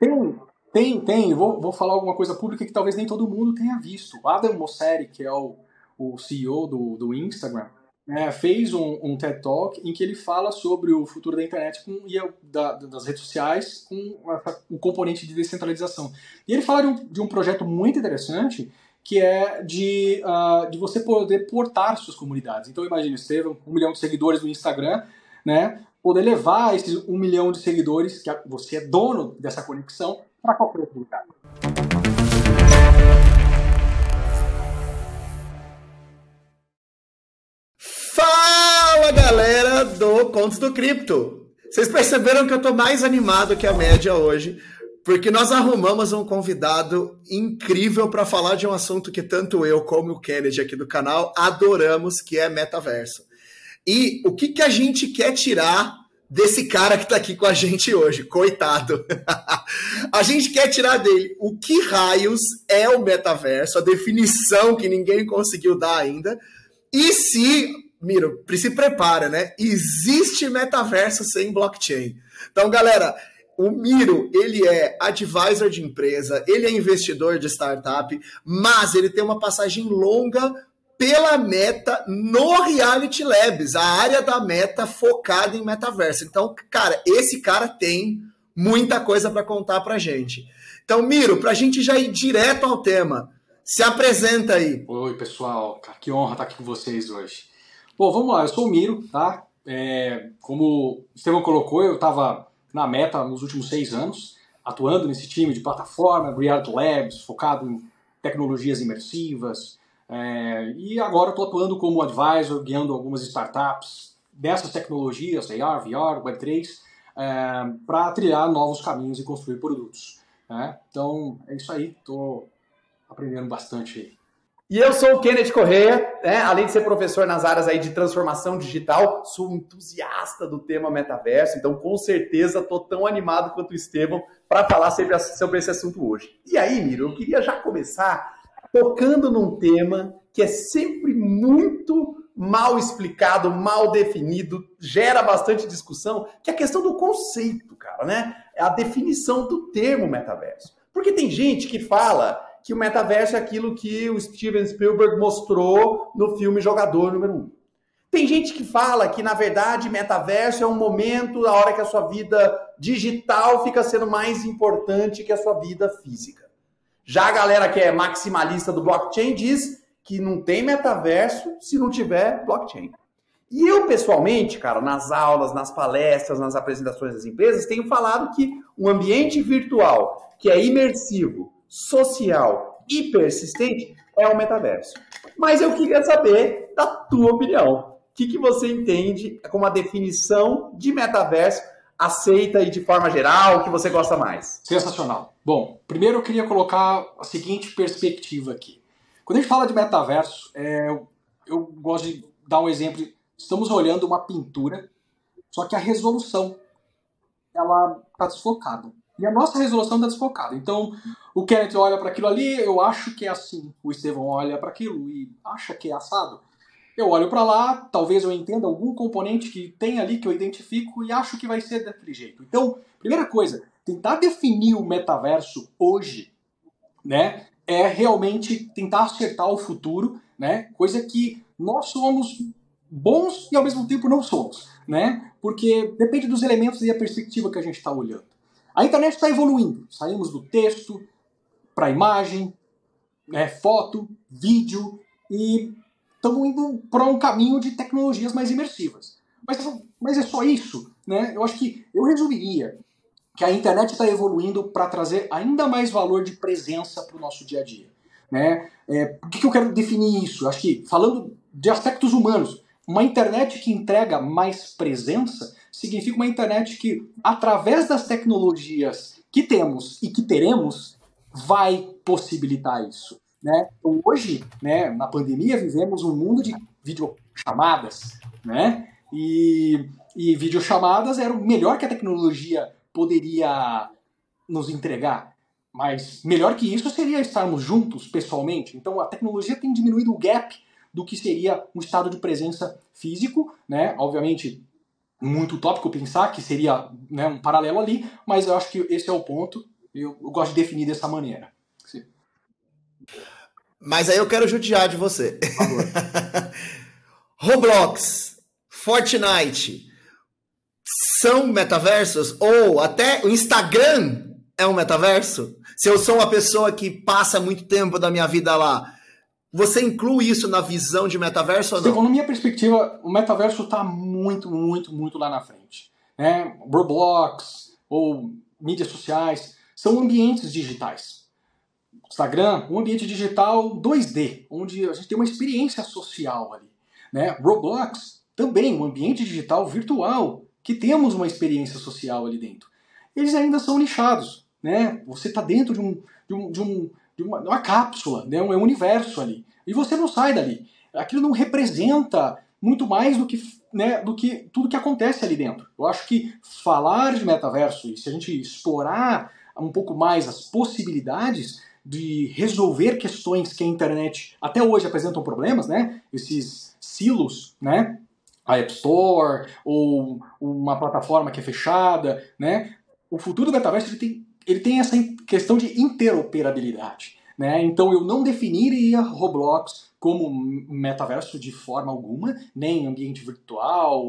Tem, tem, tem. Vou, vou falar alguma coisa pública que talvez nem todo mundo tenha visto. Adam Mosseri, que é o, o CEO do, do Instagram, é, fez um, um, TED Talk em que ele fala sobre o futuro da internet com, e da, das redes sociais com o um componente de descentralização. E ele fala de um, de um projeto muito interessante que é de, uh, de você poder portar suas comunidades. Então imagine, Estevam, um milhão de seguidores no Instagram, né, poder levar esses um milhão de seguidores, que você é dono dessa conexão, para qualquer outro lugar. Fala galera do Contos do Cripto! Vocês perceberam que eu tô mais animado que a média hoje, porque nós arrumamos um convidado incrível para falar de um assunto que tanto eu como o Kennedy aqui do canal adoramos, que é metaverso. E o que, que a gente quer tirar desse cara que está aqui com a gente hoje, coitado. a gente quer tirar dele o que raios é o metaverso, a definição que ninguém conseguiu dar ainda, e se, Miro, se prepara, né? Existe metaverso sem blockchain. Então, galera, o Miro, ele é advisor de empresa, ele é investidor de startup, mas ele tem uma passagem longa pela Meta no Reality Labs, a área da Meta focada em metaverso. Então, cara, esse cara tem muita coisa para contar pra gente. Então, Miro, pra gente já ir direto ao tema, se apresenta aí. Oi, pessoal, que honra estar aqui com vocês hoje. Bom, vamos lá, eu sou o Miro, tá? É, como o Estevão colocou, eu estava na Meta nos últimos seis anos, atuando nesse time de plataforma, Reality Labs, focado em tecnologias imersivas. É, e agora estou atuando como advisor, guiando algumas startups dessas tecnologias, AR, VR, Web3, é, para trilhar novos caminhos e construir produtos. Né? Então é isso aí, estou aprendendo bastante aí. E eu sou o Kenneth Correia, né? além de ser professor nas áreas aí de transformação digital, sou entusiasta do tema metaverso, então com certeza estou tão animado quanto o Estevão para falar sobre, sobre esse assunto hoje. E aí, Miro, eu queria já começar tocando num tema que é sempre muito mal explicado, mal definido, gera bastante discussão, que é a questão do conceito, cara, né? É a definição do termo metaverso. Porque tem gente que fala que o metaverso é aquilo que o Steven Spielberg mostrou no filme Jogador número 1. Tem gente que fala que, na verdade, metaverso é um momento na hora que a sua vida digital fica sendo mais importante que a sua vida física. Já a galera que é maximalista do blockchain diz que não tem metaverso se não tiver blockchain. E eu, pessoalmente, cara, nas aulas, nas palestras, nas apresentações das empresas, tenho falado que um ambiente virtual que é imersivo, social e persistente é o metaverso. Mas eu queria saber da tua opinião. O que, que você entende como a definição de metaverso aceita aí de forma geral, o que você gosta mais? Sensacional. Bom, primeiro eu queria colocar a seguinte perspectiva aqui. Quando a gente fala de metaverso, é, eu gosto de dar um exemplo. Estamos olhando uma pintura, só que a resolução ela está desfocada. E a nossa resolução está desfocada. Então, o Kenneth olha para aquilo ali, eu acho que é assim. O Estevão olha para aquilo e acha que é assado. Eu olho para lá, talvez eu entenda algum componente que tem ali que eu identifico e acho que vai ser daquele jeito. Então, primeira coisa, tentar definir o metaverso hoje, né, é realmente tentar acertar o futuro, né, coisa que nós somos bons e ao mesmo tempo não somos, né, porque depende dos elementos e a perspectiva que a gente está olhando. A internet está evoluindo. Saímos do texto para imagem, né, foto, vídeo e estamos indo para um caminho de tecnologias mais imersivas. Mas, mas é só isso? Né? Eu acho que eu resumiria que a internet está evoluindo para trazer ainda mais valor de presença para o nosso dia a dia. Né? É, que, que eu quero definir isso? Acho que, falando de aspectos humanos, uma internet que entrega mais presença significa uma internet que, através das tecnologias que temos e que teremos, vai possibilitar isso. Né? Então, hoje, né, na pandemia, vivemos um mundo de videochamadas, né? E, e videochamadas era o melhor que a tecnologia poderia nos entregar. Mas melhor que isso seria estarmos juntos pessoalmente. Então a tecnologia tem diminuído o gap do que seria um estado de presença físico, né? Obviamente, muito utópico pensar que seria né, um paralelo ali, mas eu acho que esse é o ponto. Eu, eu gosto de definir dessa maneira. Mas aí eu quero judiar de você. Por favor. Roblox, Fortnite são metaversos? Ou até o Instagram é um metaverso? Se eu sou uma pessoa que passa muito tempo da minha vida lá, você inclui isso na visão de metaverso ou não? Sim, na minha perspectiva, o metaverso está muito, muito, muito lá na frente. Né? Roblox ou mídias sociais são ambientes digitais. Instagram, um ambiente digital 2D, onde a gente tem uma experiência social ali. Né? Roblox, também um ambiente digital virtual, que temos uma experiência social ali dentro. Eles ainda são nichados. Né? Você está dentro de, um, de, um, de, um, de uma, uma, cápsula, né? um, é um universo ali. E você não sai dali. Aquilo não representa muito mais do que, né, do que tudo que acontece ali dentro. Eu acho que falar de metaverso, e se a gente explorar um pouco mais as possibilidades, de resolver questões que a internet até hoje apresentam problemas, né? Esses silos, né? A App Store ou uma plataforma que é fechada, né? O futuro do metaverso ele tem, ele tem essa questão de interoperabilidade, né? Então eu não definiria Roblox como metaverso de forma alguma, nem ambiente virtual,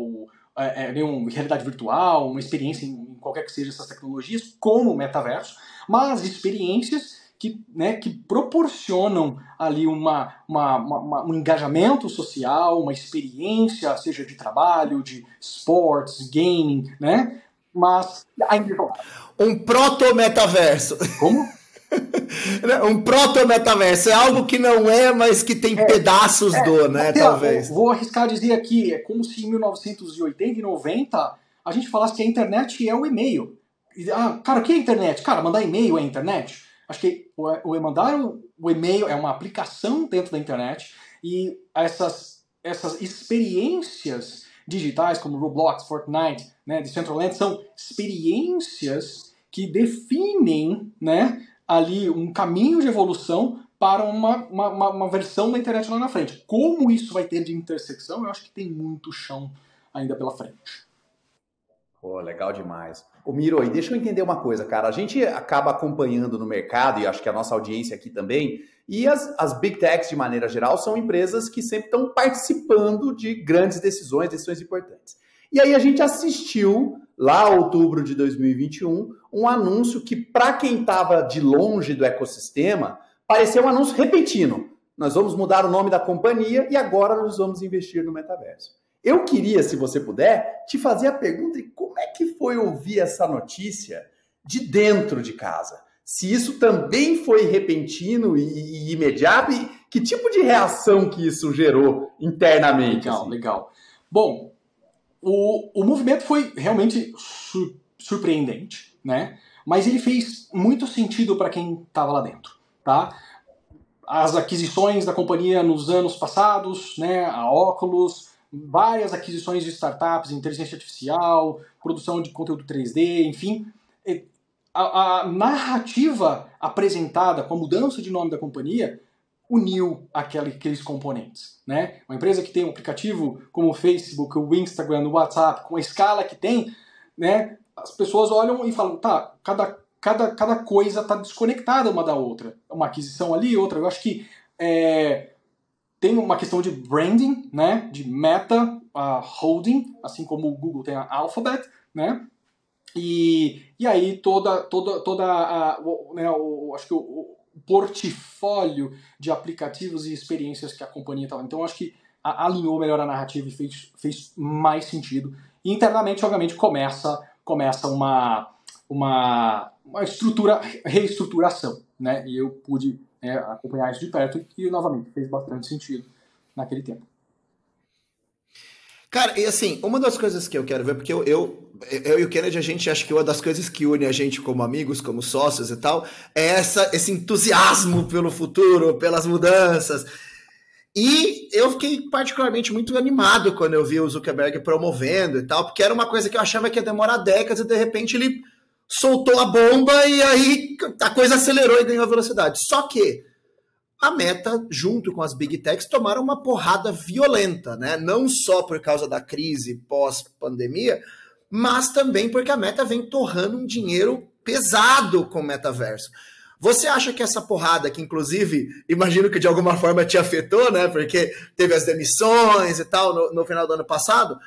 é, é, realidade virtual, uma experiência em qualquer que seja essas tecnologias como metaverso, mas experiências que, né, que proporcionam ali uma, uma, uma, um engajamento social, uma experiência, seja de trabalho, de sports, gaming, né? Mas ainda um proto-metaverso. Como? um proto-metaverso é algo que não é, mas que tem é, pedaços é, do, né? Até, talvez. Vou arriscar dizer aqui, é como se em 1980 e 90 a gente falasse que a internet é o e-mail. Ah, cara, o que é internet? Cara, mandar e-mail é internet? Acho que o, mandar o, o e-mail é uma aplicação dentro da internet e essas, essas experiências digitais como Roblox, Fortnite, né, Decentraland são experiências que definem né, ali um caminho de evolução para uma, uma, uma, versão da internet lá na frente. Como isso vai ter de intersecção, eu acho que tem muito chão ainda pela frente. Pô, legal demais. Ô Miro, e deixa eu entender uma coisa, cara. A gente acaba acompanhando no mercado, e acho que a nossa audiência aqui também, e as, as Big Techs, de maneira geral, são empresas que sempre estão participando de grandes decisões, decisões importantes. E aí a gente assistiu, lá outubro de 2021, um anúncio que, para quem estava de longe do ecossistema, parecia um anúncio repentino. Nós vamos mudar o nome da companhia e agora nós vamos investir no metaverso. Eu queria, se você puder, te fazer a pergunta de como é que foi ouvir essa notícia de dentro de casa. Se isso também foi repentino e, e imediato, e que tipo de reação que isso gerou internamente? Legal, assim? legal. Bom, o, o movimento foi realmente sur surpreendente, né? Mas ele fez muito sentido para quem estava lá dentro, tá? As aquisições da companhia nos anos passados, né? A Oculus, várias aquisições de startups, inteligência artificial, produção de conteúdo 3D, enfim. A, a, narrativa apresentada com a mudança de nome da companhia uniu aquele, aqueles componentes. Né? Uma empresa que tem um aplicativo como o Facebook, o Instagram, o WhatsApp, com a escala que tem, né? as pessoas olham e falam, tá, cada, cada, cada coisa está desconectada uma da outra. Uma aquisição ali, outra. Eu acho que é, tem uma questão de branding, né, de meta holding, assim como o Google tem a Alphabet, né, e, e aí toda, toda, toda a, o, né, o, acho que o, o, portfólio de aplicativos e experiências que a companhia estava. Então acho que a, alinhou melhor a narrativa e fez, fez mais sentido. E internamente, obviamente, começa, começa uma, uma, uma estrutura, reestruturação, né, e eu pude é, acompanhar isso de perto e, novamente, fez bastante sentido naquele tempo. Cara, e assim, uma das coisas que eu quero ver, porque eu, eu, eu e o Kennedy, a gente acha que uma das coisas que une a gente como amigos, como sócios e tal, é essa, esse entusiasmo pelo futuro, pelas mudanças. E eu fiquei particularmente muito animado quando eu vi o Zuckerberg promovendo e tal, porque era uma coisa que eu achava que ia demorar décadas e de repente ele soltou a bomba e aí a coisa acelerou e ganhou velocidade. Só que a Meta, junto com as Big Techs, tomaram uma porrada violenta, né? Não só por causa da crise pós-pandemia, mas também porque a Meta vem torrando um dinheiro pesado com o metaverso. Você acha que essa porrada, que inclusive imagino que de alguma forma te afetou, né? Porque teve as demissões e tal no, no final do ano passado,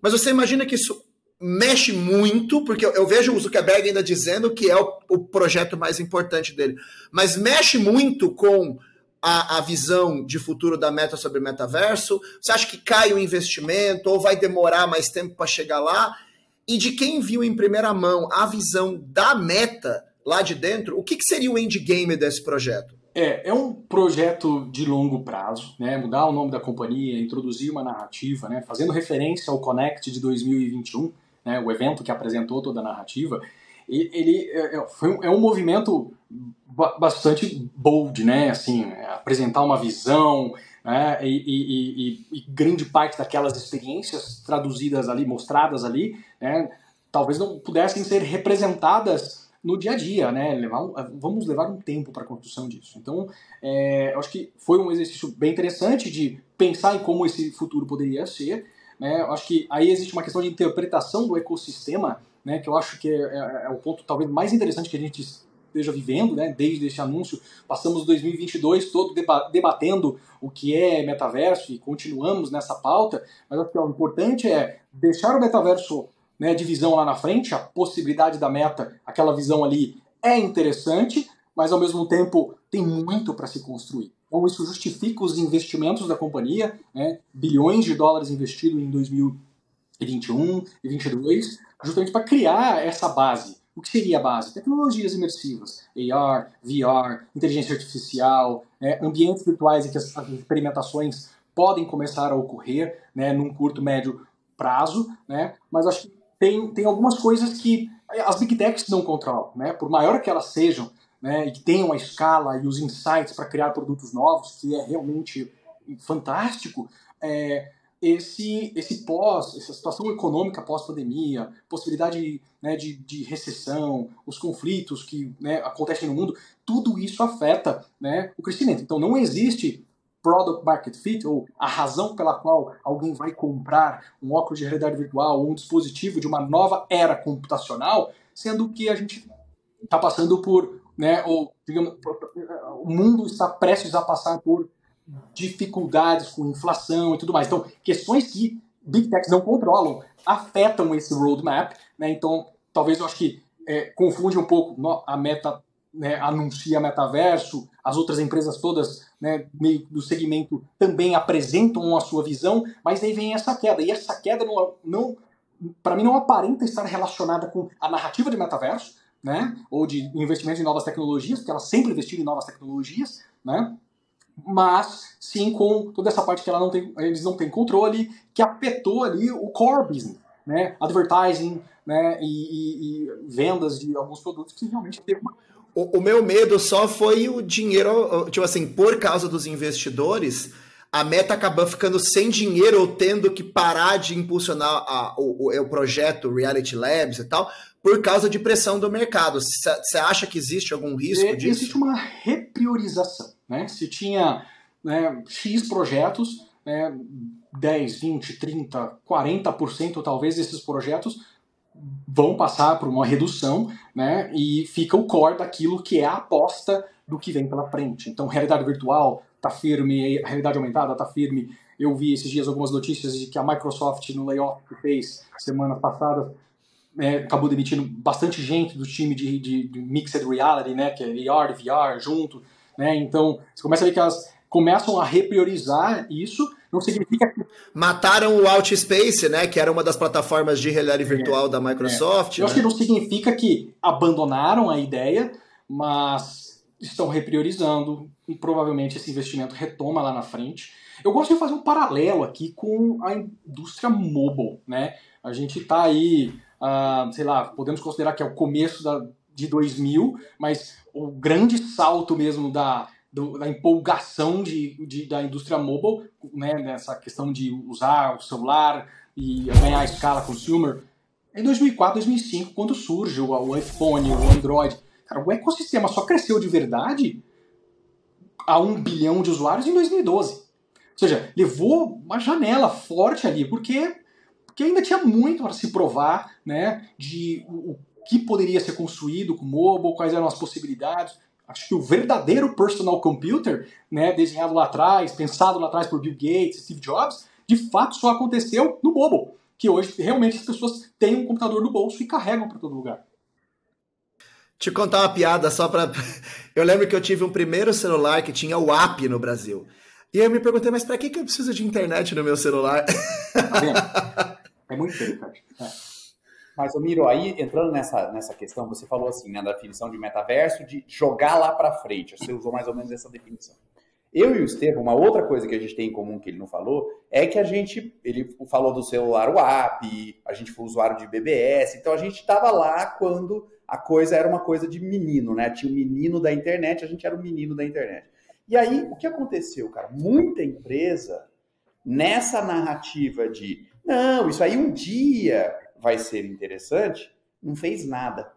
mas você imagina que isso mexe muito, porque eu, vejo o Zuckerberg ainda dizendo que é o, o, projeto mais importante dele, mas mexe muito com a, a, visão de futuro da Meta sobre o metaverso? Você acha que cai o investimento ou vai demorar mais tempo para chegar lá? E de quem viu em primeira mão a visão da Meta lá de dentro, o que, que seria o endgame desse projeto? É, é um projeto de longo prazo, né? Mudar o nome da companhia, introduzir uma narrativa, né? Fazendo referência ao Connect de 2021, né, o evento que apresentou toda a narrativa, ele é, é, foi um, é um movimento bastante bold, né? Assim, apresentar uma visão, né? E, e, e, e, grande parte daquelas experiências traduzidas ali, mostradas ali, né? talvez não pudessem ser representadas no dia a dia, né? Levar um, vamos levar um tempo para a construção disso. Então, é, eu acho que foi um exercício bem interessante de pensar em como esse futuro poderia ser né? Eu acho que aí existe uma questão de interpretação do ecossistema, né, que eu acho que é, é, é o ponto talvez mais interessante que a gente esteja vivendo, né, desde esse anúncio. Passamos 2022 todo debatendo o que é metaverso e continuamos nessa pauta, mas acho que o importante é deixar o metaverso né, de visão lá na frente, a possibilidade da meta, aquela visão ali é interessante, mas ao mesmo tempo tem muito para se construir. Então, isso justifica os investimentos da companhia, né, bilhões de dólares investidos em 2021 e 2022, justamente para criar essa base. O que seria a base? Tecnologias imersivas, AR, VR, inteligência artificial, né, ambientes virtuais em que as experimentações podem começar a ocorrer né, num curto, médio prazo, né, mas acho que tem, tem algumas coisas que as big techs não controlam. Né, por maior que elas sejam, né, e que tenham a escala e os insights para criar produtos novos, que é realmente fantástico, é, esse, esse pós, essa situação econômica pós-pandemia, possibilidade né, de, de recessão, os conflitos que né, acontecem no mundo, tudo isso afeta né, o crescimento. Então não existe product market fit, ou a razão pela qual alguém vai comprar um óculos de realidade virtual ou um dispositivo de uma nova era computacional, sendo que a gente está passando por né, ou digamos, o mundo está prestes a passar por dificuldades com inflação e tudo mais. Então, questões que big techs não controlam afetam esse roadmap, né? Então, talvez eu acho que é, confunde um pouco a meta né, anuncia metaverso, as outras empresas todas né, do segmento também apresentam a sua visão, mas aí vem essa queda. E essa queda, não, não para mim, não aparenta estar relacionada com a narrativa de metaverso, né? ou de investimento em novas tecnologias, porque ela sempre investiu em novas tecnologias, né? mas sim com toda essa parte que ela não tem, eles não têm controle, que afetou ali o core business, né? advertising né? e, e, e vendas de alguns produtos que realmente teve uma o, o, meu medo só foi o dinheiro, tipo assim, por causa dos investidores, a meta acabou ficando sem dinheiro ou tendo que parar de impulsionar a, o, o, o projeto Reality Labs e tal, por causa de pressão do mercado. Você acha que existe algum risco é, disso? Existe uma repriorização. Né? Se tinha né, X projetos, né, 10, 20, 30, 40% talvez desses projetos vão passar por uma redução né, e fica o core daquilo que é a aposta do que vem pela frente. Então, realidade virtual está firme, realidade aumentada está firme. Eu vi esses dias algumas notícias de que a Microsoft, no layoff que fez semana passada, é, acabou demitindo bastante gente do time de, de, de, Mixed Reality, né, que é AR, VR junto, né, então você começa a ver que elas começam a repriorizar isso, não significa que... Mataram o Outspace, né, que era uma das plataformas de realidade é, virtual é, da Microsoft. É. Eu né? acho que não significa que abandonaram a ideia, mas estão repriorizando e provavelmente esse investimento retoma lá na frente. Eu gosto de fazer um paralelo aqui com a indústria mobile, né? A gente está aí uh, sei lá, podemos considerar que é o começo da, de 2000, mas o grande salto mesmo da, do, da empolgação de, de, da indústria mobile, né, nessa questão de usar o celular e ganhar a escala consumer, em 2004, 2005, quando surge o, o iPhone, o Android. Cara, o ecossistema só cresceu de verdade a um bilhão de usuários em 2012. Ou seja, levou uma janela forte ali, porque porque ainda tinha muito para se provar, né, de o, que poderia ser construído com mobile, quais eram as possibilidades. Acho que o verdadeiro personal computer, né, desenhado lá atrás, pensado lá atrás por Bill Gates, Steve Jobs, de fato só aconteceu no mobile, que hoje realmente as pessoas têm um computador no bolso e carregam para todo lugar. Te contar uma piada só para. Eu lembro que eu tive um primeiro celular que tinha o app no Brasil. E eu me perguntei, mas para que, que eu preciso de internet no meu celular? Tá? É muito interessante. É. Mas, Miro, aí entrando nessa, nessa questão, você falou assim, né, da definição de metaverso, de jogar lá para frente. Você usou mais ou menos essa definição. Eu e o Estevam, uma outra coisa que a gente tem em comum que ele não falou, é que a gente, ele falou do celular o app, a gente foi usuário de BBS, então a gente estava lá quando a coisa era uma coisa de menino, né? Tinha o menino da internet, a gente era o menino da internet. E aí, o que aconteceu, cara? Muita empresa, nessa narrativa de não, isso aí um dia vai ser interessante, não fez nada.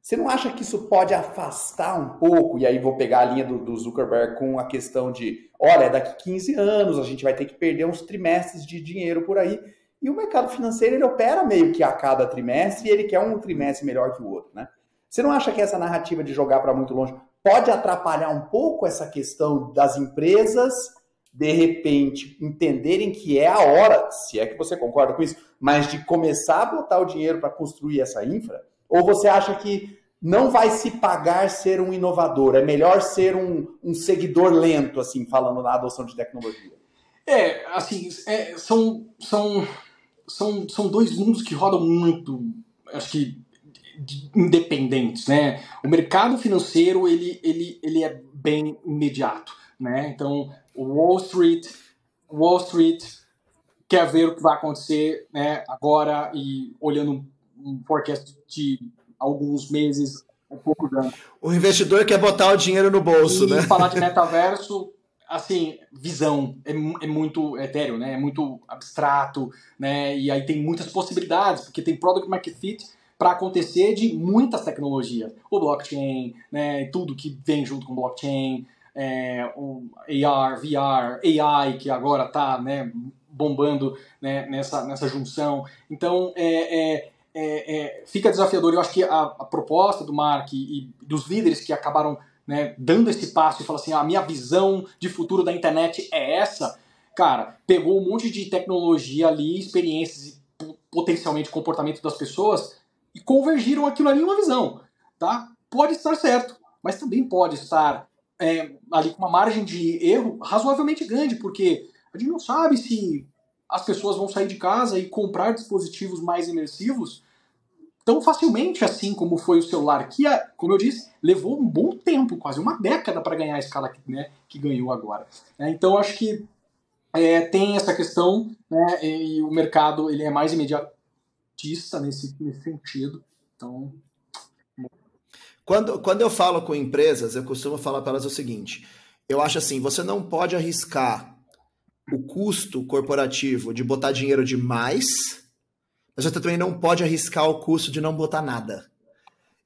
Você não acha que isso pode afastar um pouco? E aí vou pegar a linha do, do, Zuckerberg com a questão de, olha, daqui 15 anos a gente vai ter que perder uns trimestres de dinheiro por aí. E o mercado financeiro ele opera meio que a cada trimestre e ele quer um trimestre melhor que o outro, né? Você não acha que essa narrativa de jogar para muito longe pode atrapalhar um pouco essa questão das empresas de repente entenderem que é a hora, se é que você concorda com isso, mas de começar a botar o dinheiro para construir essa infra? Ou você acha que não vai se pagar ser um inovador, é melhor ser um, um seguidor lento, assim, falando na adoção de tecnologia? É, assim, é, são, são, são, são dois mundos que rodam muito, acho que independentes, né? O mercado financeiro ele, ele, ele é bem imediato, né? Então Wall Street, Wall Street quer ver o que vai acontecer né, agora e olhando um forecast de alguns meses, um pouco de O investidor quer botar o dinheiro no bolso, e né? falar de metaverso, assim, visão é, é muito etéreo, né? É muito abstrato, né? E aí tem muitas possibilidades, porque tem product market fit para acontecer de muitas tecnologias, o blockchain, né? Tudo que vem junto com blockchain, é, o AR, VR, AI, que agora está né, bombando né, nessa, nessa junção. Então, é, é, é, é, fica desafiador. Eu acho que a, a proposta do Mark e, e, dos líderes que acabaram né, dando esse passo e falam assim: ah, a minha visão de futuro da internet é essa. Cara, pegou um monte de tecnologia ali, experiências e potencialmente comportamento das pessoas e convergiram aquilo ali em uma visão. Tá? Pode estar certo, mas também pode estar é, ali com uma margem de erro razoavelmente grande, porque a gente não sabe se as pessoas vão sair de casa e comprar dispositivos mais imersivos tão facilmente assim como foi o celular, que, como eu disse, levou um bom tempo, quase uma década para ganhar a escala né, que ganhou agora. É, então acho que é, tem essa questão, né, e o mercado ele é mais imediatista nesse, nesse sentido. Então quando, quando eu falo com empresas, eu costumo falar para elas o seguinte: eu acho assim, você não pode arriscar o custo corporativo de botar dinheiro demais, mas você também não pode arriscar o custo de não botar nada.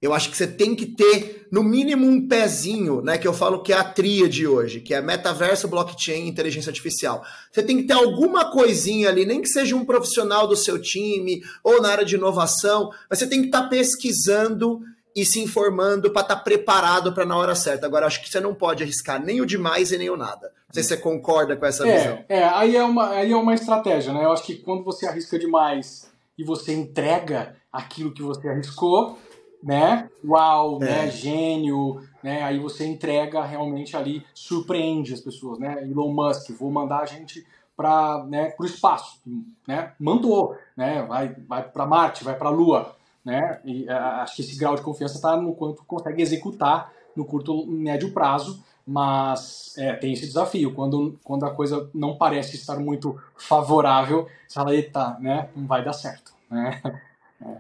Eu acho que você tem que ter, no mínimo, um pezinho, né? Que eu falo que é a tríade hoje, que é metaverso, blockchain e inteligência artificial. Você tem que ter alguma coisinha ali, nem que seja um profissional do seu time ou na área de inovação, mas você tem que estar tá pesquisando e se informando para estar tá preparado para na hora certa. Agora, acho que você não pode arriscar nem o demais e nem o nada. Não sei se você concorda com essa é, visão. É, aí é, uma, aí é uma estratégia, né? Eu acho que quando você arrisca demais e você entrega aquilo que você arriscou, né? Uau, é. né? Gênio, né? Aí você entrega realmente ali, surpreende as pessoas, né? Elon Musk, vou mandar a gente para né, o espaço, né? Mandou, né? Vai, vai para Marte, vai para a Lua né? E, acho que esse grau de confiança está no quanto consegue executar no curto médio prazo, mas é, tem esse desafio. Quando, quando a coisa não parece estar muito favorável, você fala, eita, né? Não vai dar certo. Né? É.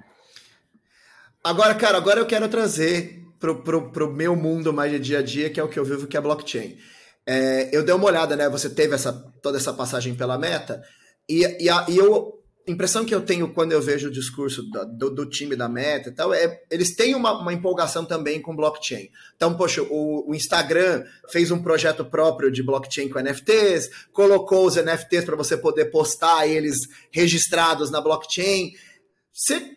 Agora, cara, agora eu quero trazer pro, pro, pro meu mundo mais de dia a dia, que é o que eu vivo, que é blockchain. É, eu dei uma olhada, né? Você teve essa, toda essa passagem pela meta, e, e, a, e eu impressão que eu tenho quando eu vejo o discurso do, do time da Meta e tal, é eles têm uma, uma, empolgação também com blockchain. Então, poxa, o, o, Instagram fez um projeto próprio de blockchain com NFTs, colocou os NFTs para você poder postar eles registrados na blockchain. Você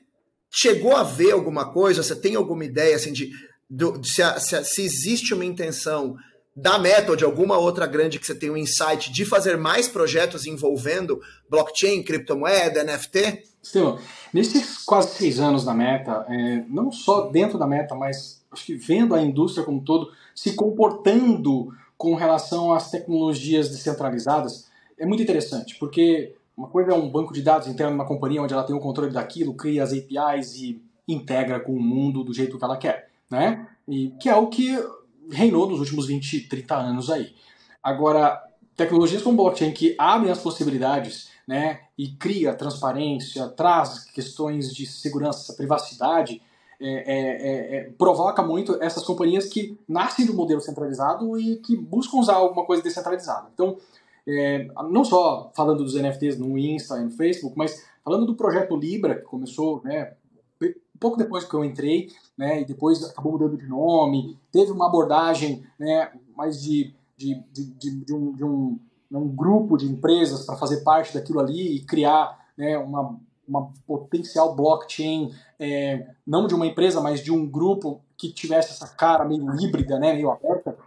chegou a ver alguma coisa? Você tem alguma ideia assim de, de, se, se, se, existe uma intenção da Meta ou de alguma outra grande que você tem um insight de fazer mais projetos envolvendo blockchain, criptomoeda, NFT? Sim, nesses quase seis anos da Meta, é, não só dentro da Meta, mas acho que vendo a indústria como um todo se comportando com relação às tecnologias descentralizadas, é muito interessante, porque uma coisa é um banco de dados interno de uma companhia onde ela tem o controle daquilo, cria as APIs e integra com o mundo do jeito que ela quer, né? E que é o que reinou nos últimos 20, 30 anos aí. Agora, tecnologias como blockchain que abrem as possibilidades, né, e cria transparência, traz questões de segurança, privacidade, é, é, é, é, provoca muito essas companhias que nascem do modelo centralizado e que buscam usar alguma coisa descentralizada. Então, é, não só falando dos NFTs no Insta e no Facebook, mas falando do projeto Libra, que começou né, pouco depois que eu entrei, né, e depois acabou mudando de nome, teve uma abordagem né, mais de, de, de, de, de um, de um, um grupo de empresas para fazer parte daquilo ali e criar né, uma, uma potencial blockchain, é, não de uma empresa, mas de um grupo que tivesse essa cara meio híbrida, né, meio aberta.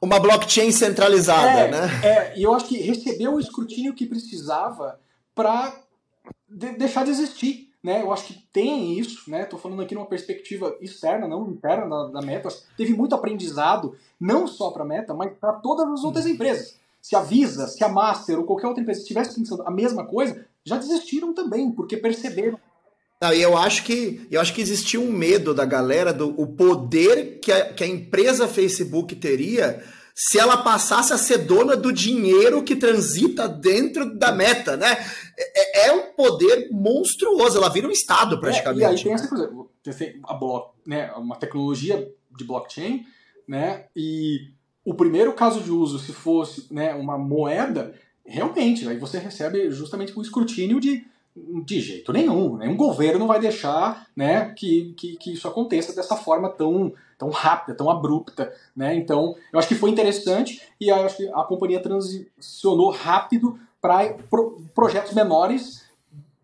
Uma blockchain centralizada, é, né? É, e eu acho que recebeu o escrutínio que precisava para de deixar de existir. Né, eu acho que tem isso, né? Tô falando aqui numa perspectiva externa, não interna da, da Meta. Teve muito aprendizado, não só para a Meta, mas para todas as outras empresas. Se a Visa, se a Master ou qualquer outra empresa estivesse pensando a mesma coisa, já desistiram também, porque perceberam. Não, e eu acho que eu acho que existia um medo da galera do o poder que a, que a empresa Facebook teria se ela passasse a ser dona do dinheiro que transita dentro da meta, né? É, é um poder monstruoso, ela vira um Estado praticamente. É, e aí tem essa coisa, a block, né, uma tecnologia de blockchain, né? E o primeiro caso de uso, se fosse né, uma moeda, realmente, aí você recebe justamente o escrutínio de de jeito nenhum, nenhum governo vai deixar né, que, que, que, isso aconteça dessa forma tão, tão rápida, tão abrupta. Né? Então, eu acho que foi interessante e acho que a companhia transicionou rápido para pro, projetos menores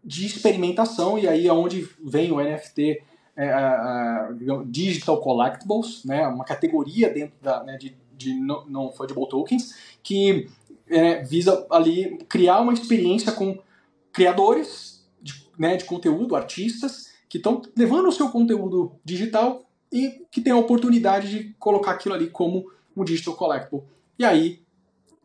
de experimentação, e aí é onde vem o NFT é, Digital Collectibles, né, uma categoria dentro da, né, de, de non-fungible tokens, que é, visa ali criar uma experiência com criadores de, né, de conteúdo, artistas, que estão levando o seu conteúdo digital e que tem a oportunidade de colocar aquilo ali como um digital collectible. E aí,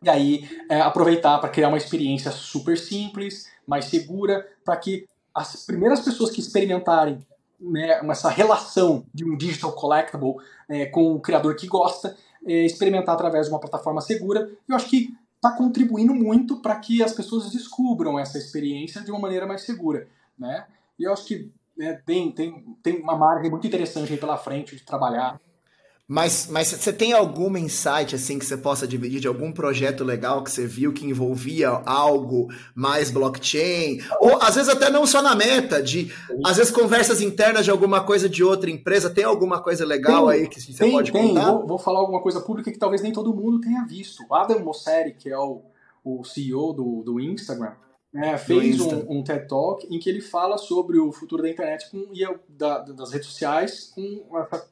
e aí é, aproveitar para criar uma experiência super simples, mais segura, para que as primeiras pessoas que experimentarem né, essa relação de um digital collectible é, com o criador que gosta, é, experimentar através de uma plataforma segura. Eu acho que está contribuindo muito para que as pessoas descubram essa experiência de uma maneira mais segura, né? E eu acho que né, tem, tem, tem uma margem muito interessante aí pela frente de trabalhar mas, mas você tem algum insight assim que você possa dividir de algum projeto legal que você viu que envolvia algo mais blockchain? Ou às vezes até não só na meta, de às vezes conversas internas de alguma coisa de outra empresa. Tem alguma coisa legal tem, aí que você tem, pode tem. contar? Vou, vou, falar alguma coisa pública que talvez nem todo mundo tenha visto. Adam Mosseri, que é o, o CEO do, do Instagram, né, fez um, um, TED Talk em que ele fala sobre o futuro da internet com, e da, das redes sociais com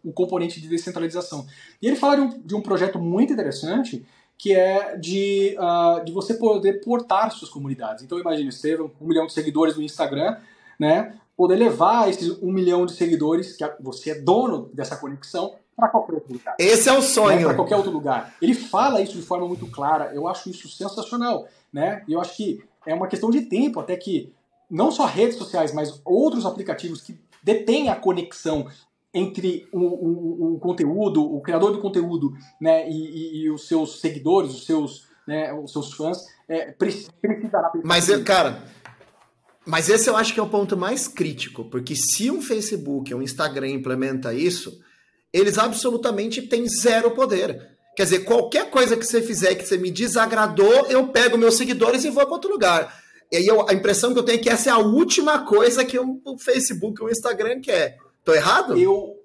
o componente de descentralização. E ele fala de um, de um projeto muito interessante que é de, uh, de você poder portar suas comunidades. Então imagine, Estevam, um milhão de seguidores no Instagram, né, poder levar esses um milhão de seguidores, que você é dono dessa conexão, para qualquer outro lugar. Esse é o sonho. Né, para qualquer outro lugar. Ele fala isso de forma muito clara, eu acho isso sensacional. Né? E eu acho que é uma questão de tempo até que não só redes sociais, mas outros aplicativos que detêm a conexão entre o, o, o conteúdo, o criador do conteúdo, né, e, e, e os seus seguidores, os seus, né, os seus fãs, é, precisará. Mas, cara, mas esse eu acho que é o ponto mais crítico, porque se um Facebook, um Instagram implementa isso, eles absolutamente têm zero poder. Quer dizer, qualquer coisa que você fizer que você me desagradou, eu pego meus seguidores e vou para outro lugar. E aí eu, a impressão que eu tenho é que essa é a última coisa que o Facebook, o Instagram quer. Tô errado? Eu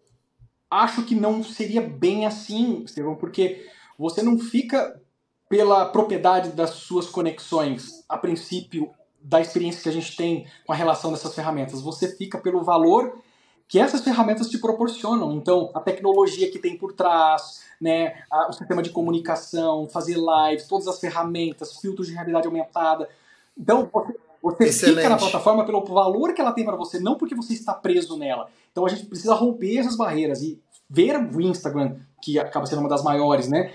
acho que não seria bem assim, Estevão, porque você não fica pela propriedade das suas conexões, a princípio, da experiência que a gente tem com a relação dessas ferramentas. Você fica pelo valor que essas ferramentas te proporcionam. Então, a tecnologia que tem por trás, né, a, o sistema de comunicação, fazer lives, todas as ferramentas, filtros de realidade aumentada. Então, você, você fica na plataforma pelo valor que ela tem para você, não porque você está preso nela. Então, a gente precisa romper essas barreiras e ver o Instagram, que acaba sendo uma das maiores, né,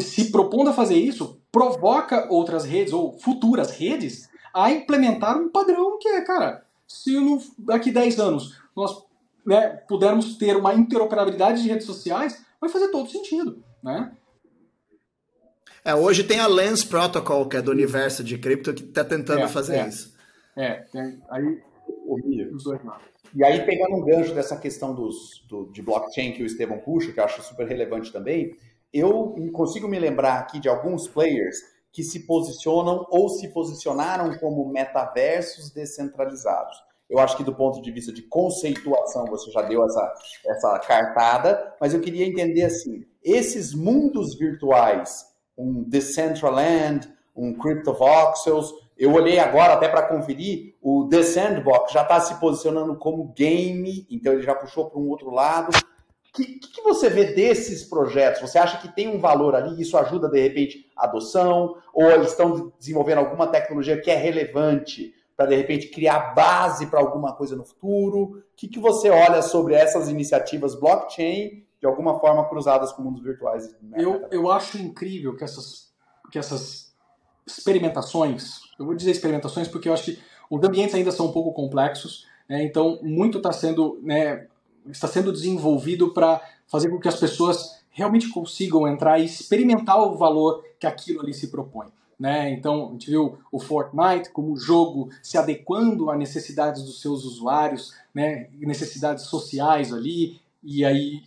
se propondo a fazer isso, provoca outras redes ou futuras redes a implementar um padrão que é, cara, se no, daqui 10 anos nós né, pudermos ter uma interoperabilidade de redes sociais, vai fazer todo sentido, né? É, hoje tem a Lens Protocol, que é do universo de cripto, que está tentando é, fazer é. isso. É, tem, aí os dois E aí, pegando um gancho dessa questão dos, do, de blockchain que o Estevão puxa, que eu acho super relevante também, eu consigo me lembrar aqui de alguns players que se posicionam ou se posicionaram como metaversos descentralizados. Eu acho que do ponto de vista de conceituação você já deu essa, essa cartada, mas eu queria entender assim, esses mundos virtuais, um Decentraland, um CryptoVoxels, eu olhei agora até para conferir, o The Sandbox já está se posicionando como game, então ele já puxou para um outro lado. Que, que, você vê desses projetos? Você acha que tem um valor ali? Isso ajuda, de repente, a adoção? Ou eles estão desenvolvendo alguma tecnologia que é relevante para, de repente, criar base para alguma coisa no futuro? O que, que você olha sobre essas iniciativas blockchain, de alguma forma cruzadas com mundos virtuais? Eu, eu acho incrível que essas, que essas experimentações, eu vou dizer experimentações porque eu acho que os ambientes ainda são um pouco complexos, né? então muito está sendo né, está sendo desenvolvido para fazer com que as pessoas realmente consigam entrar e experimentar o valor que aquilo ali se propõe. Né? Então, a gente viu o Fortnite como jogo se adequando às necessidades dos seus usuários, né? necessidades sociais ali, e aí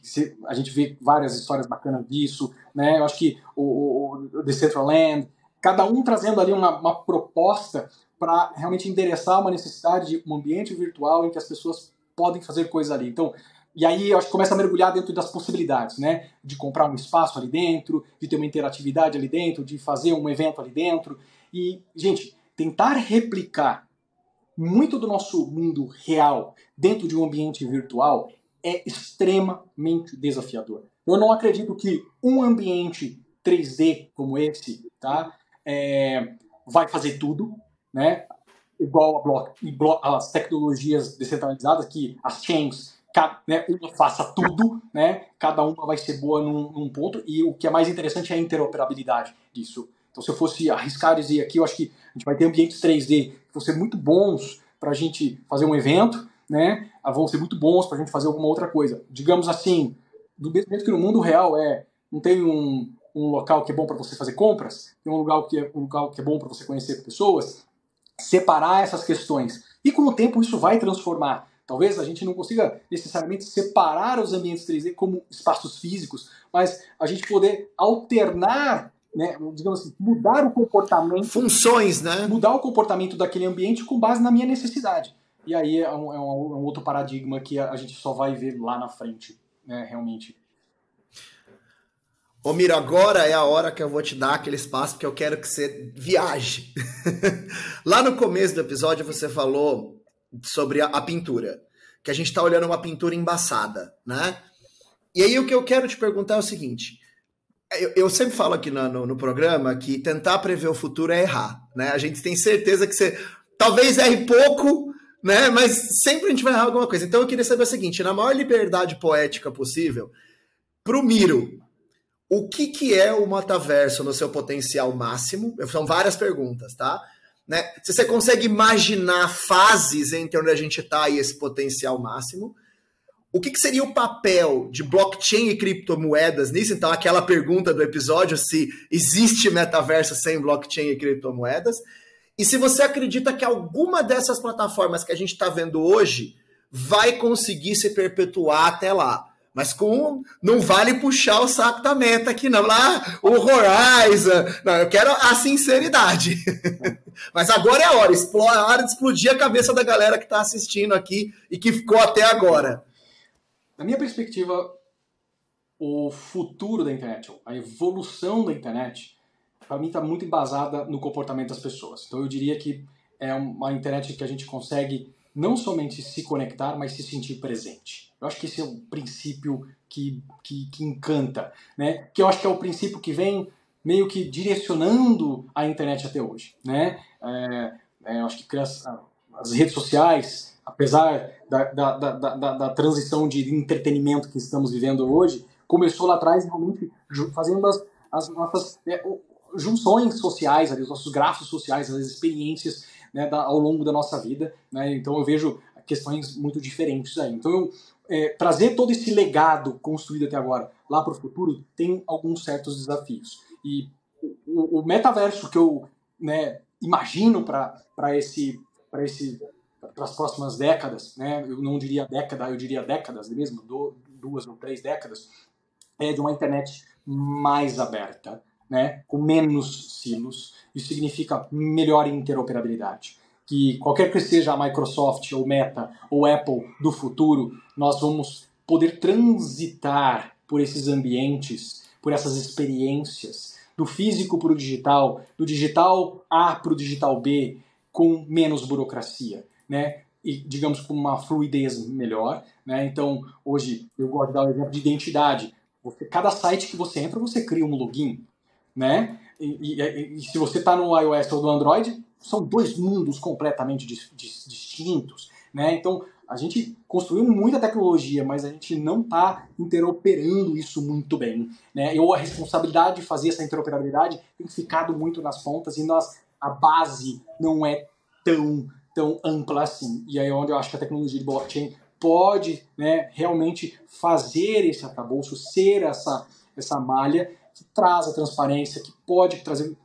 a gente vê várias histórias bacanas disso. Né? Eu acho que o, o Decentraland, cada um trazendo ali uma, uma proposta para realmente endereçar uma necessidade de um ambiente virtual em que as pessoas podem fazer coisas ali. Então, e aí eu acho que começa a mergulhar dentro das possibilidades, né? De comprar um espaço ali dentro, de ter uma interatividade ali dentro, de fazer um evento ali dentro. E, gente, tentar replicar muito do nosso mundo real dentro de um ambiente virtual é extremamente desafiador. Eu não acredito que um ambiente 3D como esse, tá? É, vai fazer tudo, né? Igual a block, as tecnologias descentralizadas, que as chains, né, uma faça tudo, né, cada uma vai ser boa num, num, ponto, e o que é mais interessante é a interoperabilidade disso. Então, se eu fosse arriscar dizer aqui, eu acho que a gente vai ter ambientes 3D que vão ser muito bons para a gente fazer um evento, né, vão ser muito bons para a gente fazer alguma outra coisa. Digamos assim, do mesmo jeito que no mundo real é, não tem um, um local que é bom para você fazer compras, tem um lugar que é, um local que é bom para você conhecer pessoas, separar essas questões. E com o tempo isso vai transformar. Talvez a gente não consiga necessariamente separar os ambientes 3D como espaços físicos, mas a gente poder alternar, né, digamos assim, mudar o comportamento. Funções, né? Mudar o comportamento daquele ambiente com base na minha necessidade. E aí é um, é um, é um outro paradigma que a gente só vai ver lá na frente, né, realmente. Ô Miro, agora é a hora que eu vou te dar aquele espaço porque eu quero que você viaje. Lá no começo do episódio você falou sobre a, a pintura, que a gente está olhando uma pintura embaçada, né? E aí o que eu quero te perguntar é o seguinte: eu, eu sempre falo aqui no, no, no, programa que tentar prever o futuro é errar, né? A gente tem certeza que você talvez erre pouco, né? Mas sempre a gente vai errar alguma coisa. Então eu queria saber o seguinte: na maior liberdade poética possível, pro Miro, o que, que é o metaverso no seu potencial máximo? São várias perguntas, tá? Né? Se você consegue imaginar fases entre onde a gente está e esse potencial máximo, o que, que, seria o papel de blockchain e criptomoedas nisso? Então, aquela pergunta do episódio, se existe metaverso sem blockchain e criptomoedas. E se você acredita que alguma dessas plataformas que a gente está vendo hoje vai conseguir se perpetuar até lá. Mas com não vale puxar o saco da meta aqui, não. Lá, o Horizon. Não, eu quero a sinceridade. Mas agora é a hora, é a hora de explodir a cabeça da galera que está assistindo aqui e que ficou até agora. Na minha perspectiva, o futuro da internet, a evolução da internet, para mim, está muito embasada no comportamento das pessoas. Então, eu diria que é uma internet que a gente consegue não somente se conectar, mas se sentir presente. Eu acho que esse é o princípio que, que, que encanta, né? Que eu acho que é o princípio que vem meio que direcionando a internet até hoje, né? É, é, eu acho que as, as redes sociais, apesar da, da, da, da, da transição de entretenimento que estamos vivendo hoje, começou lá atrás realmente fazendo as, as nossas é, junções sociais, ali, os nossos grafos sociais, as experiências né, ao longo da nossa vida. Né? Então eu vejo questões muito diferentes aí. Então eu, é, trazer todo esse legado construído até agora lá para o futuro tem alguns certos desafios. E o, o metaverso que eu né, imagino para esse para esse para as próximas décadas, né? Eu não diria década, eu diria décadas mesmo, do, duas ou três décadas, é de uma internet mais aberta, né? Com menos silos. Isso significa melhor interoperabilidade. Que qualquer que seja a Microsoft ou Meta ou Apple do futuro, nós vamos poder transitar por esses ambientes, por essas experiências, do físico para o digital, do digital A para o digital B, com menos burocracia, né? E, digamos, com uma fluidez melhor, né? Então, hoje, eu gosto de dar o um exemplo de identidade. Cada site que você entra, você cria um login, né? E, e, e se você está no iOS ou no Android, são dois mundos completamente distintos, né? Então, a gente construiu muita tecnologia, mas a gente não está interoperando isso muito bem. Né? Ou a responsabilidade de fazer essa interoperabilidade tem ficado muito nas pontas e nós, a base não é tão, tão ampla assim. E aí é onde eu acho que a tecnologia de blockchain pode né, realmente fazer esse arcabouço, ser essa, essa malha que traz a transparência, que pode trazer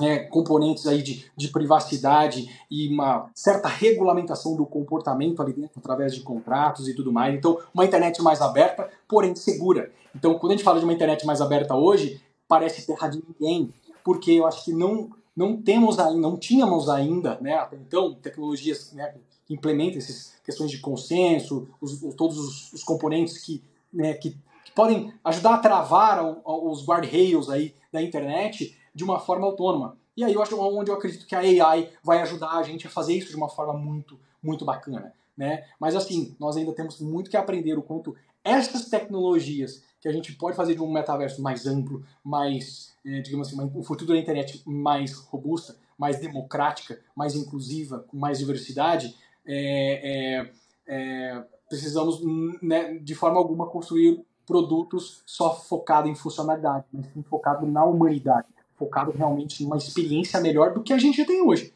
é, componentes aí de, de privacidade e uma certa regulamentação do comportamento ali dentro através de contratos e tudo mais. Então, uma internet mais aberta, porém segura. Então, quando a gente fala de uma internet mais aberta hoje, parece terra de ninguém, porque eu acho que não não temos ainda, não tínhamos ainda, né, até então, tecnologias né, que implementem essas questões de consenso, os, os, todos os, os, componentes que, né, que, podem ajudar a travar os guardrails aí da internet de uma forma autônoma. E aí eu acho onde eu acredito que a AI vai ajudar a gente a fazer isso de uma forma muito, muito bacana. Né? Mas assim, nós ainda temos muito que aprender o quanto essas tecnologias que a gente pode fazer de um metaverso mais amplo, mais, é, digamos assim, um futuro da internet mais robusta, mais democrática, mais inclusiva, com mais diversidade, é, é, é precisamos, né, de forma alguma, construir produtos só focado em funcionalidade, mas sim focado na humanidade focado realmente numa experiência melhor do que a gente tem hoje.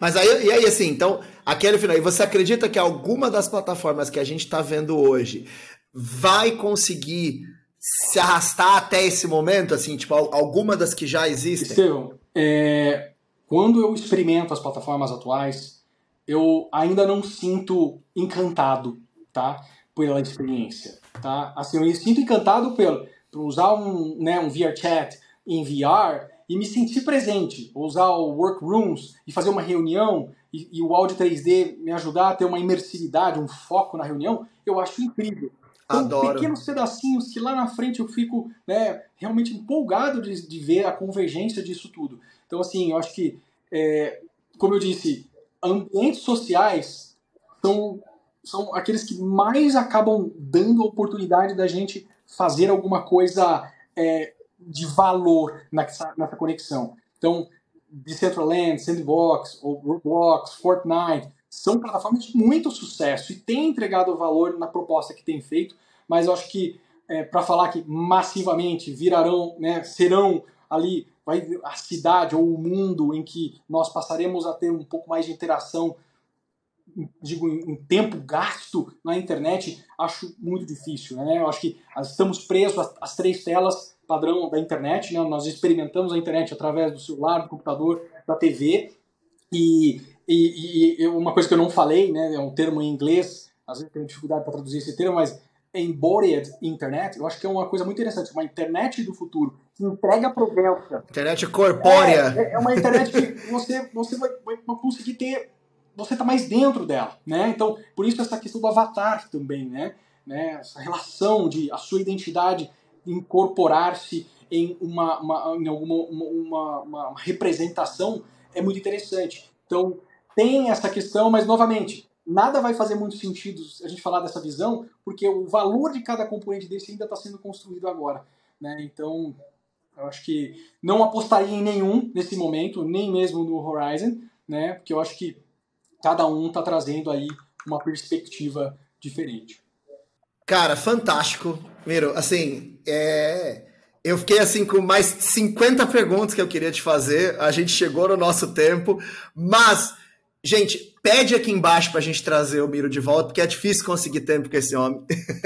Mas aí, e aí, assim, então, aquele final, e você acredita que alguma das plataformas que a gente está vendo hoje vai conseguir se arrastar até esse momento, assim, tipo, alguma das que já existem? Estevão, é, quando eu experimento as plataformas atuais, eu ainda não sinto encantado, tá? Pela experiência, tá? Assim, eu me sinto encantado pelo, por usar um, né, um VRChat, em VR e me sentir presente, usar o Workrooms e fazer uma reunião e, e, o áudio 3D me ajudar a ter uma imersividade, um foco na reunião, eu acho incrível. Então, Adoro. pequenos pedacinhos que lá na frente eu fico né, realmente empolgado de, de ver a convergência disso tudo. Então, assim, eu acho que, é, como eu disse, ambientes sociais são, são aqueles que mais acabam dando a oportunidade da gente fazer alguma coisa é, de valor nessa, nessa conexão. Então, Decentraland, Sandbox, Roblox, Fortnite, são plataformas de muito sucesso e têm entregado valor na proposta que tem feito, mas eu acho que é, para falar que massivamente virarão, né, serão ali vai a cidade ou o mundo em que nós passaremos a ter um pouco mais de interação, digo, em tempo gasto na internet, acho muito difícil. Né? Eu acho que estamos presos às, três telas padrão da internet, né? nós experimentamos a internet através do celular, do computador, da TV, e, e, e, uma coisa que eu não falei, né, é um termo em inglês, às vezes tenho dificuldade para traduzir esse termo, mas embodied internet, eu acho que é uma coisa muito interessante, uma internet do futuro que entrega para o Internet corpórea. É, é, uma internet que você, você vai, vai conseguir ter, você está mais dentro dela, né? Então, por isso essa questão do avatar também, né? né? Essa relação de a sua identidade incorporar-se em uma, uma em alguma uma, uma, representação é muito interessante. Então, tem essa questão, mas novamente, nada vai fazer muito sentido a gente falar dessa visão, porque o valor de cada componente desse ainda está sendo construído agora. Né? Então, eu acho que não apostaria em nenhum nesse momento, nem mesmo no Horizon, né? porque eu acho que cada um está trazendo aí uma perspectiva diferente. Cara, fantástico. Miro, assim, é... eu fiquei assim com mais 50 perguntas que eu queria te fazer. A gente chegou no nosso tempo, mas, gente, pede aqui embaixo para a gente trazer o Miro de volta, porque é difícil conseguir tempo com esse homem.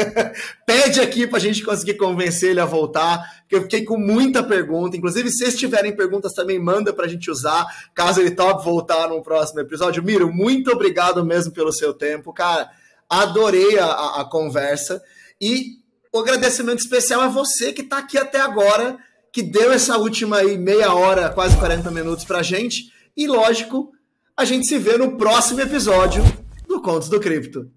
pede aqui para a gente conseguir convencer ele a voltar, porque eu fiquei com muita pergunta. Inclusive, se vocês tiverem perguntas também, manda para a gente usar, caso ele tope voltar no próximo episódio. Miro, muito obrigado mesmo pelo seu tempo, cara Adorei a, a, conversa. E o agradecimento especial a você que está aqui até agora, que deu essa última aí meia hora, quase 40 minutos para a gente. E lógico, a gente se vê no próximo episódio do Contos do Cripto.